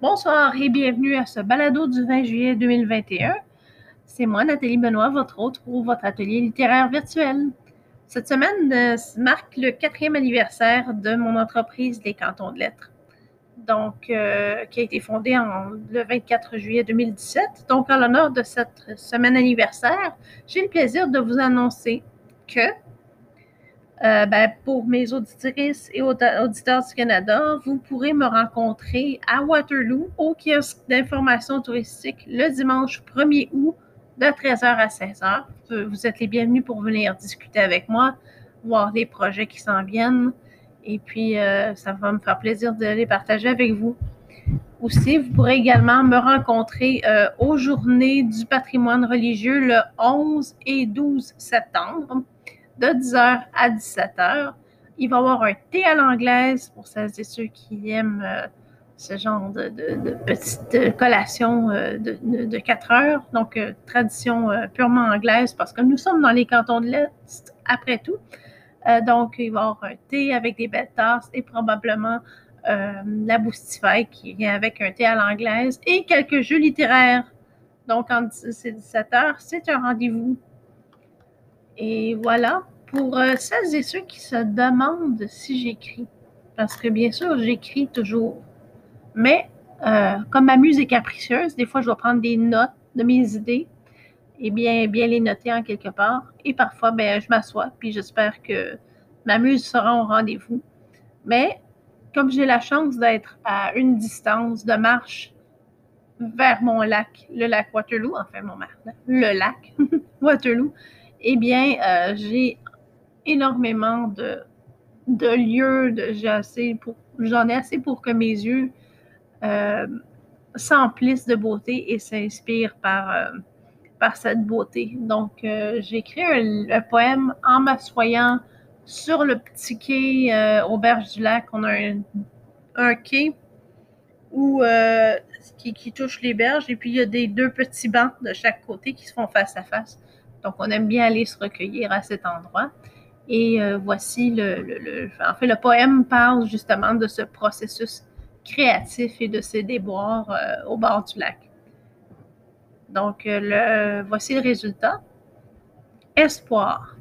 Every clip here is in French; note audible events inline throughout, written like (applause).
Bonsoir et bienvenue à ce balado du 20 juillet 2021. C'est moi, Nathalie Benoît, votre hôte pour votre atelier littéraire virtuel. Cette semaine euh, marque le quatrième anniversaire de mon entreprise Les Cantons de Lettres, donc, euh, qui a été fondée en, le 24 juillet 2017. Donc, en l'honneur de cette semaine anniversaire, j'ai le plaisir de vous annoncer que euh, ben, pour mes auditrices et auditeurs du Canada, vous pourrez me rencontrer à Waterloo au kiosque d'information touristique le dimanche 1er août de 13h à 16h. Vous êtes les bienvenus pour venir discuter avec moi, voir les projets qui s'en viennent et puis euh, ça va me faire plaisir de les partager avec vous. Aussi, vous pourrez également me rencontrer euh, aux journées du patrimoine religieux le 11 et 12 septembre de 10h à 17h. Il va y avoir un thé à l'anglaise pour celles et ceux qui aiment euh, ce genre de, petite collation euh, de, 4 heures. Donc, euh, tradition purement anglaise parce que nous sommes dans les cantons de l'Est après tout. donc, il va y avoir un thé avec des belles tasses et probablement la Boostify qui vient avec un thé à l'anglaise et quelques jeux littéraires. Donc, en 17h, c'est un rendez-vous et voilà, pour euh, celles et ceux qui se demandent si j'écris, parce que bien sûr, j'écris toujours, mais euh, comme ma muse est capricieuse, des fois, je dois prendre des notes de mes idées et bien, bien les noter en quelque part. Et parfois, ben, je m'assois, puis j'espère que ma muse sera au rendez-vous. Mais comme j'ai la chance d'être à une distance de marche vers mon lac, le lac Waterloo, enfin mon lac, le lac (laughs) Waterloo, eh bien, euh, j'ai énormément de, lieux, j'en ai assez pour que mes yeux euh, s'emplissent de beauté et s'inspirent par, euh, cette beauté. Donc, j'ai écrit un, poème en m'assoyant sur le petit quai au berge du lac. On a un, quai qui, qui, touche les berges et puis il y a des deux petits bancs de chaque côté qui se font face à face. Donc, on aime bien aller se recueillir à cet endroit. Et euh, voici le, En fait, le poème parle justement de ce processus créatif et de ces déboires euh, au bord du lac. Donc, euh, le, voici le résultat. Espoir.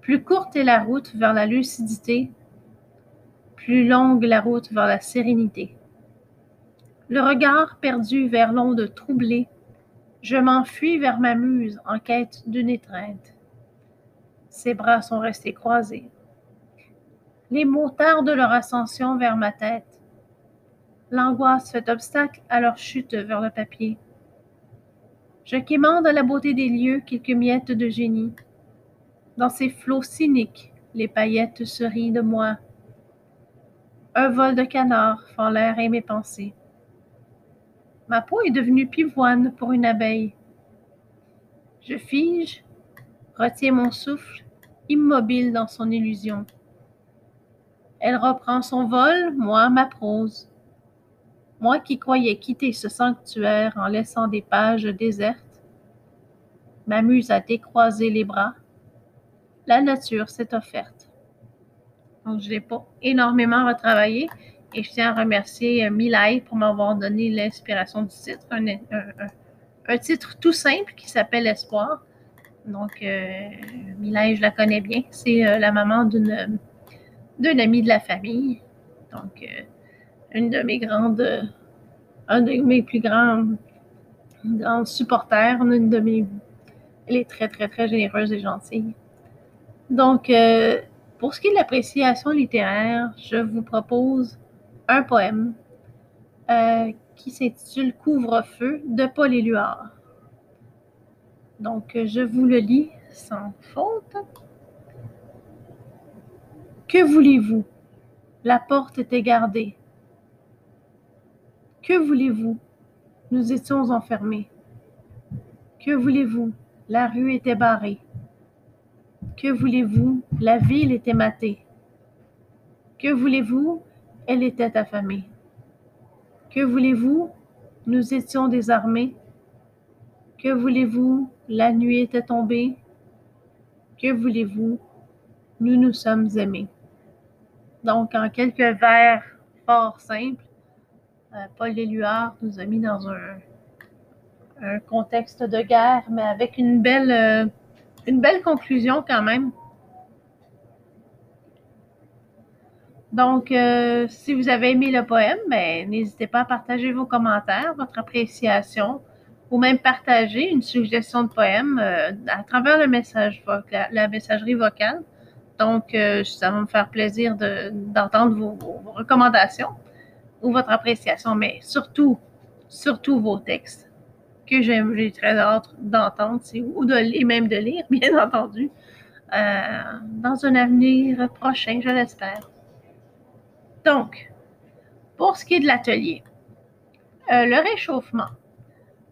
Plus courte est la route vers la lucidité, plus longue la route vers la sérénité. Le regard perdu vers l'onde troublée je m'enfuis vers ma muse en quête d'une étreinte. Ses bras sont restés croisés. Les mots tardent leur ascension vers ma tête. L'angoisse fait obstacle à leur chute vers le papier. Je quémande à la beauté des lieux quelques miettes de génie. Dans ces flots cyniques, les paillettes se rient de moi. Un vol de canard fend l'air et mes pensées. Ma peau est devenue pivoine pour une abeille. Je fige, retiens mon souffle, immobile dans son illusion. Elle reprend son vol, moi ma prose. Moi qui croyais quitter ce sanctuaire en laissant des pages désertes, m'amuse à décroiser les bras. La nature s'est offerte. Donc, je ne l'ai pas énormément retravaillé. Et je tiens à remercier euh, Milay pour m'avoir donné l'inspiration du titre. Un, titre tout simple qui s'appelle Espoir. Donc, euh, je la connais bien. C'est euh, la maman d'une amie de la famille. Donc, euh, une de mes grandes, un de mes plus grands, grands supporters. Une de mes, elle est très, très, très généreuse et gentille. Donc, pour ce qui est de l'appréciation littéraire, je vous propose un poème euh, qui s'intitule Couvre-feu de Paul Éluard. Donc, je vous le lis sans faute. Que voulez-vous? La porte était gardée. Que voulez-vous? Nous étions enfermés. Que voulez-vous? La rue était barrée. Que voulez-vous? La ville était matée. Que voulez-vous? Elle était affamée. Que voulez-vous? Nous étions désarmés. Que voulez-vous? La nuit était tombée. Que voulez-vous? Nous nous sommes aimés. Donc, en quelques vers fort simples, Paul Éluard nous a mis dans un, contexte de guerre, mais avec une belle, une belle conclusion quand même. Donc, euh, si vous avez aimé le poème, ben, n'hésitez pas à partager vos commentaires, votre appréciation, ou même partager une suggestion de poème euh, à travers le message vocal, la messagerie vocale. Donc, euh, ça va me faire plaisir d'entendre vos, recommandations ou votre appréciation, mais surtout, surtout vos textes que j'ai très hâte d'entendre ou et même de lire, (laughs) bien entendu, dans un avenir prochain, je l'espère. Donc, pour ce qui est de l'atelier, euh, le réchauffement.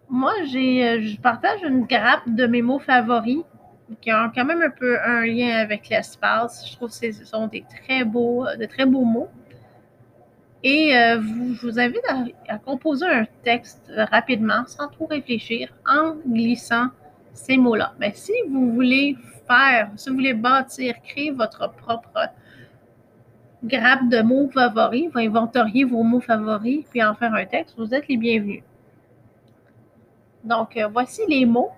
Moi, euh, je partage une grappe de mes mots favoris qui ont quand même un peu un lien avec l'espace. Je trouve que ce sont des très beaux, euh, de très beaux mots. Et je vous invite à, composer un texte rapidement, sans trop réfléchir, en glissant ces mots-là. Mais si vous voulez faire, si vous voulez bâtir, créer votre propre grappe de mots favoris, vous inventoriez vos mots favoris, puis en faire un texte, vous êtes les bienvenus. Donc, euh, voici les mots.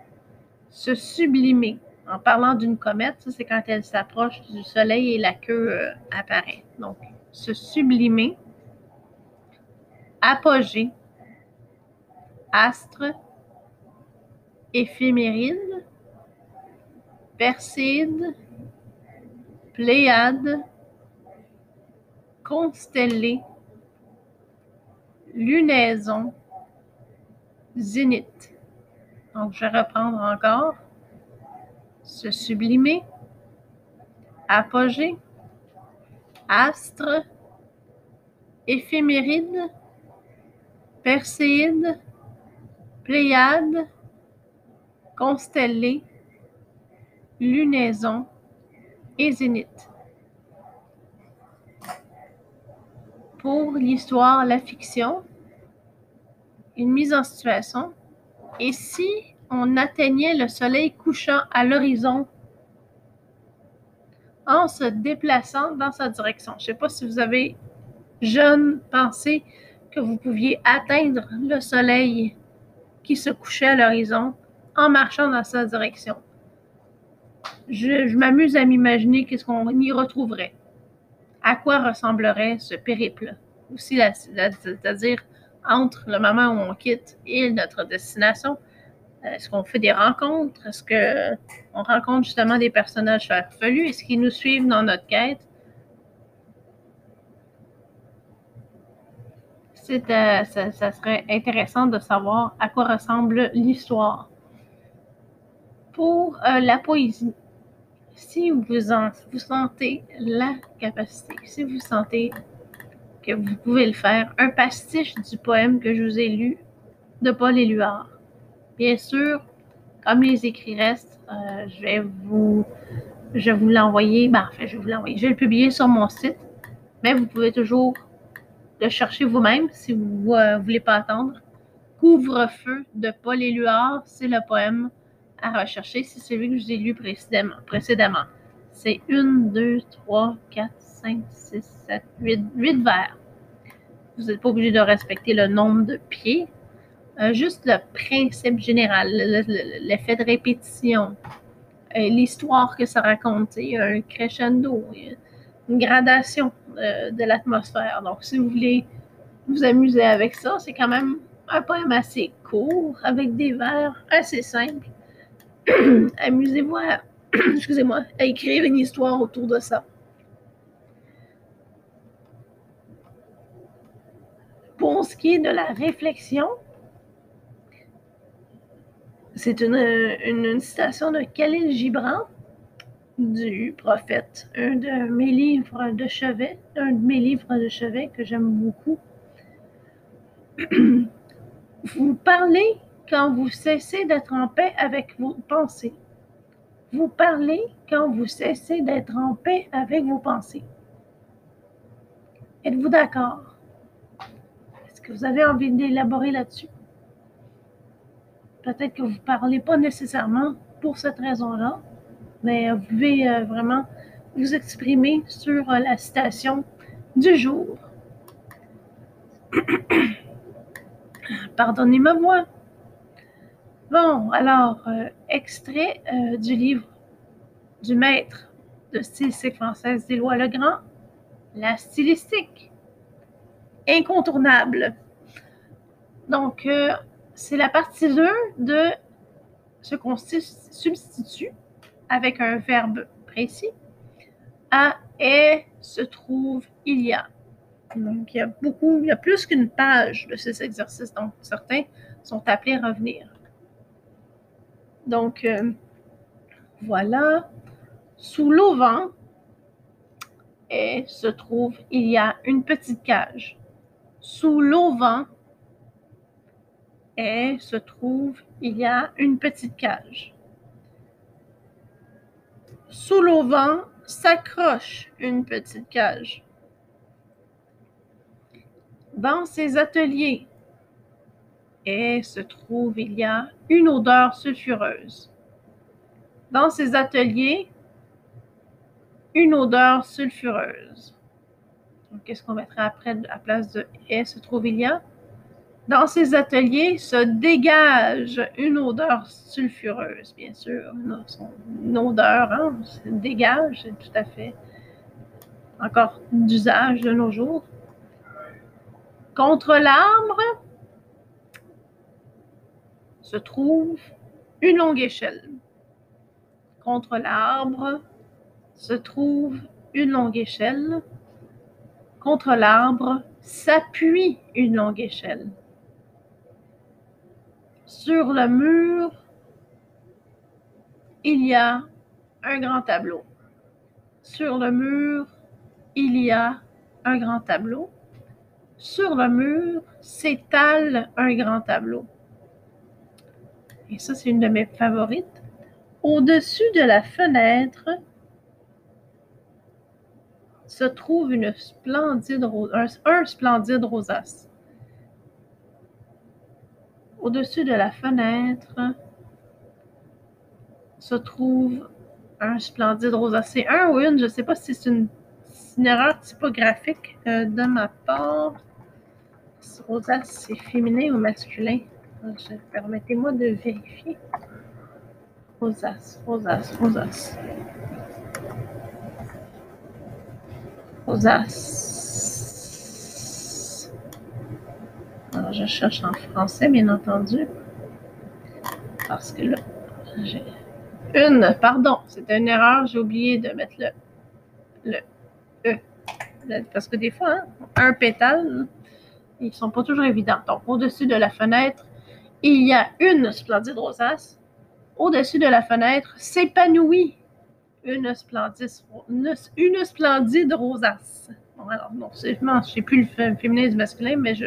Se sublimer. En parlant d'une comète, c'est quand elle s'approche du soleil et la queue euh, apparaît. Donc, se sublimer. Apogée. Astre. Éphéméride. Perside. Pléiade constellé, lunaison, zénith. Donc, je vais reprendre encore. Se sublimer, apogée, astre, éphéméride, perséide, pléiade, constellé, lunaison et zénith. Pour l'histoire, la fiction, une mise en situation. Et si on atteignait le soleil couchant à l'horizon en se déplaçant dans sa direction? Je ne sais pas si vous avez, jeune, pensé que vous pouviez atteindre le soleil qui se couchait à l'horizon en marchant dans sa direction. Je, je m'amuse à m'imaginer qu'est-ce qu'on y retrouverait à quoi ressemblerait ce périple. Aussi, c'est-à-dire entre le moment où on quitte et notre destination. Est-ce qu'on fait des rencontres? Est-ce qu'on rencontre justement des personnages farfelus? Est-ce qu'ils nous suivent dans notre quête? Euh, ça, ça, serait intéressant de savoir à quoi ressemble l'histoire. Pour euh, la poésie, si vous, en, sentez la capacité, si vous sentez que vous pouvez le faire, un pastiche du poème que je vous ai lu de Paul Éluard. Bien sûr, comme les écrits restent, euh, je vais vous, je vous l'envoyer. Enfin, je vais vous l'envoyer. Je vais le publier sur mon site, mais vous pouvez toujours le chercher vous-même si vous ne euh, voulez pas attendre. Couvre-feu de Paul Éluard, c'est le poème à rechercher, c'est celui que je vous ai lu précédemment. C'est 1, 2, 3, 4, 5, 6, 7, 8, 8 vers. Vous n'êtes pas obligé de respecter le nombre de pieds. Euh, juste le principe général, l'effet de répétition, euh, l'histoire que ça raconte, un crescendo, une gradation euh, de l'atmosphère. Donc, si vous voulez vous amuser avec ça, c'est quand même un poème assez court, avec des vers assez simples (clears throat) amusez-vous (clears throat) à, excusez-moi, à écrire une histoire autour de ça. Pour ce qui est de la réflexion, c'est une, citation de Khalil Gibran du prophète, un de mes livres de chevet, un de mes livres de chevet que j'aime beaucoup. (clears throat) Vous parlez quand vous cessez d'être en paix avec vos pensées. Vous parlez quand vous cessez d'être en paix avec vos pensées. Êtes-vous d'accord? Est-ce que vous avez envie d'élaborer là-dessus? Peut-être que vous ne parlez pas nécessairement pour cette raison-là, mais vous pouvez euh, vraiment vous exprimer sur euh, la citation du jour. (coughs) Pardonnez ma voix. Bon, alors, euh, extrait euh, du livre du maître de stylistique française d'Éloi Legrand, La stylistique. Incontournable. Donc, euh, c'est la partie 2 de ce qu'on substitue avec un verbe précis à est, se trouve, il y a. Donc, il y a beaucoup, il y a plus qu'une page de ces exercices. Donc, certains sont appelés revenir. Donc, euh, voilà. Sous l'auvent et se trouve, il y a une petite cage. Sous l'auvent et se trouve, il y a une petite cage. Sous l'auvent s'accroche une petite cage. Dans ses ateliers et se trouve, il y a une odeur sulfureuse. Dans ces ateliers, une odeur sulfureuse. Qu'est-ce qu'on mettra après à la place de et se trouve, il y a? Dans ces ateliers se dégage une odeur sulfureuse, bien sûr. Une odeur, hein, dégage, c'est tout à fait encore d'usage de nos jours. Contre l'arbre, se trouve une longue échelle. Contre l'arbre se trouve une longue échelle. Contre l'arbre s'appuie une longue échelle. Sur le mur, il y a un grand tableau. Sur le mur, il y a un grand tableau. Sur le mur s'étale un grand tableau et ça c'est une de mes favorites, au-dessus de la fenêtre se trouve une splendide un, un splendide rosace. Au-dessus de la fenêtre se trouve un splendide rosace. C'est un ou une, je ne sais pas si c'est une, erreur typographique euh, de ma part. Rosace, c'est féminin ou masculin? Permettez-moi de vérifier. Rosas, Rosas, Rosas. Rosas. Alors, je cherche en français, bien entendu. Parce que là, j'ai une, pardon, c'était une erreur, j'ai oublié de mettre le, le E. Parce que des fois, hein, un pétale, ils ne sont pas toujours évidents. Donc, au-dessus de la fenêtre, il y a une splendide rosace. Au-dessus de la fenêtre s'épanouit une splendide, rosace. Bon, alors, non, je ne sais plus le féminin du masculin, mais je,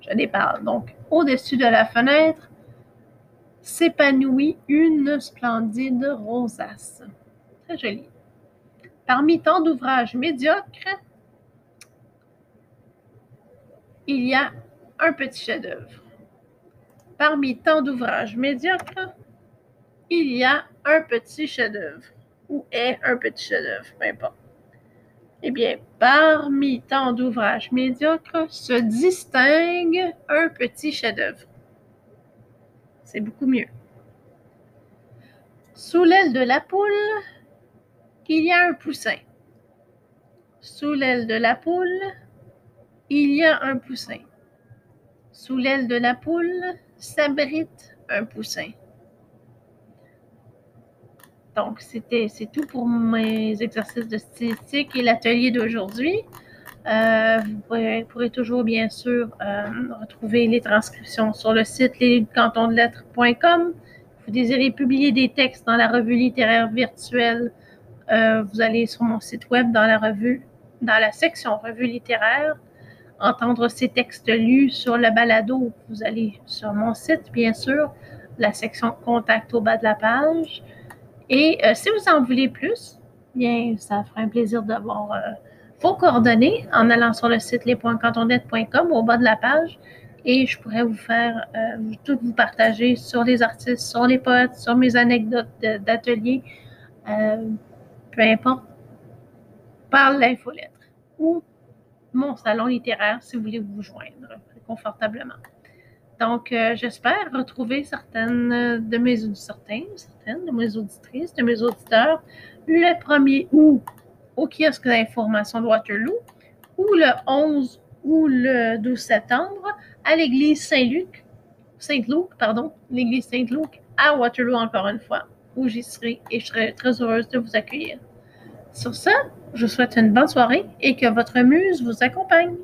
je les parle. Donc, au-dessus de la fenêtre s'épanouit une splendide rosace. Très joli. Parmi tant d'ouvrages médiocres, il y a un petit chef-d'œuvre. Parmi tant d'ouvrages médiocres, il y a un petit chef-d'œuvre, ou est un petit chef-d'œuvre, peu importe. Eh bien, parmi tant d'ouvrages médiocres se distingue un petit chef-d'œuvre. C'est beaucoup mieux. Sous l'aile de la poule, il y a un poussin. Sous l'aile de la poule, il y a un poussin. Sous l'aile de la poule, s'abrite un poussin. Donc, c'était, c'est tout pour mes exercices de stylistique et l'atelier d'aujourd'hui. Euh, vous pourrez, toujours, bien sûr, euh, retrouver les transcriptions sur le site lescantonsdelettres.com. Vous désirez publier des textes dans la revue littéraire virtuelle, euh, vous allez sur mon site web dans la revue, dans la section revue littéraire entendre ces textes lus sur le balado, vous allez sur mon site, bien sûr, la section contact au bas de la page. Et euh, si vous en voulez plus, bien, ça fera un plaisir d'avoir euh, vos coordonnées en allant sur le site lespointscantonnettes.com au bas de la page. Et je pourrais vous faire euh, tout vous partager sur les artistes, sur les poètes, sur mes anecdotes d'atelier, peu importe, par l'infolettre ou mon salon littéraire si vous voulez vous joindre confortablement. Donc, euh, j'espère retrouver certaines de mes certaines, certaines de mes auditrices, de mes auditeurs, le 1er août au kiosque d'information de Waterloo ou le 11 ou le 12 septembre à l'église Saint-Luc, Saint-Luc, pardon, l'église Saint-Luc à Waterloo encore une fois, où j'y serai et je serai très heureuse de vous accueillir. Sur ça, je souhaite une bonne soirée et que votre muse vous accompagne.